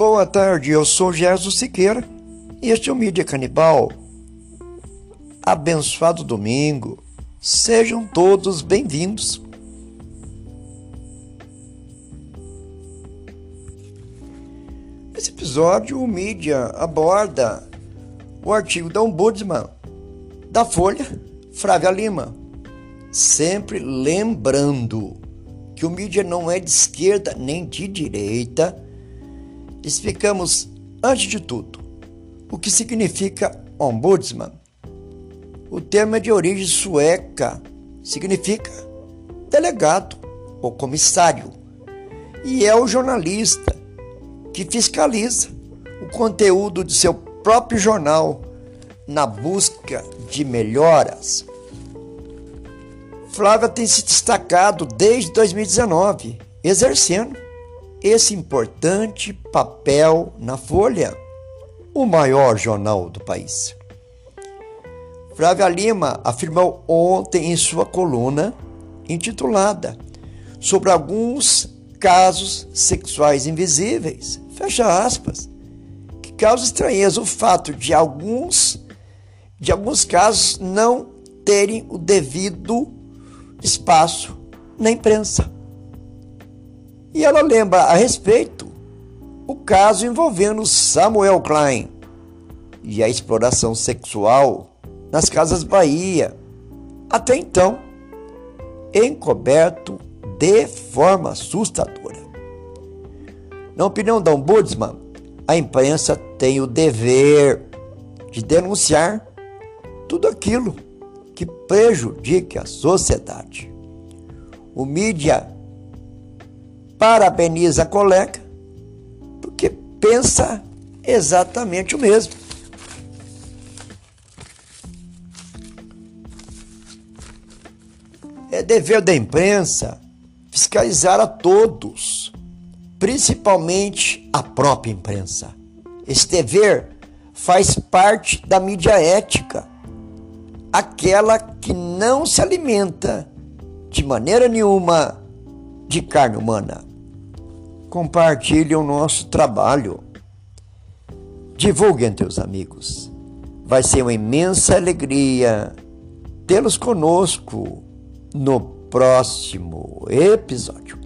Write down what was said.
Boa tarde, eu sou Jesus Siqueira e este é o Mídia Canibal. Abençoado domingo, sejam todos bem-vindos. Nesse episódio, o Mídia aborda o artigo da Ombudsman da Folha, Frávia Lima. Sempre lembrando que o mídia não é de esquerda nem de direita, explicamos, antes de tudo, o que significa ombudsman. O termo é de origem sueca, significa delegado ou comissário, e é o jornalista que fiscaliza o conteúdo de seu próprio jornal na busca de melhoras. Flávia tem se destacado desde 2019, exercendo esse importante papel na Folha, o maior jornal do país. Flávia Lima afirmou ontem em sua coluna intitulada sobre alguns casos sexuais invisíveis, fecha aspas, que causa estranheza o fato de alguns de alguns casos não terem o devido espaço na imprensa. E ela lembra a respeito o caso envolvendo Samuel Klein e a exploração sexual nas Casas Bahia, até então encoberto de forma assustadora. Na opinião da Ombudsman, a imprensa tem o dever de denunciar tudo aquilo que prejudique a sociedade. O mídia parabeniza a colega porque pensa exatamente o mesmo. É dever da imprensa fiscalizar a todos, principalmente a própria imprensa. Esse dever faz parte da mídia ética aquela que não se alimenta de maneira nenhuma de carne humana. Compartilhe o nosso trabalho. Divulgue entre os amigos. Vai ser uma imensa alegria tê-los conosco no próximo episódio.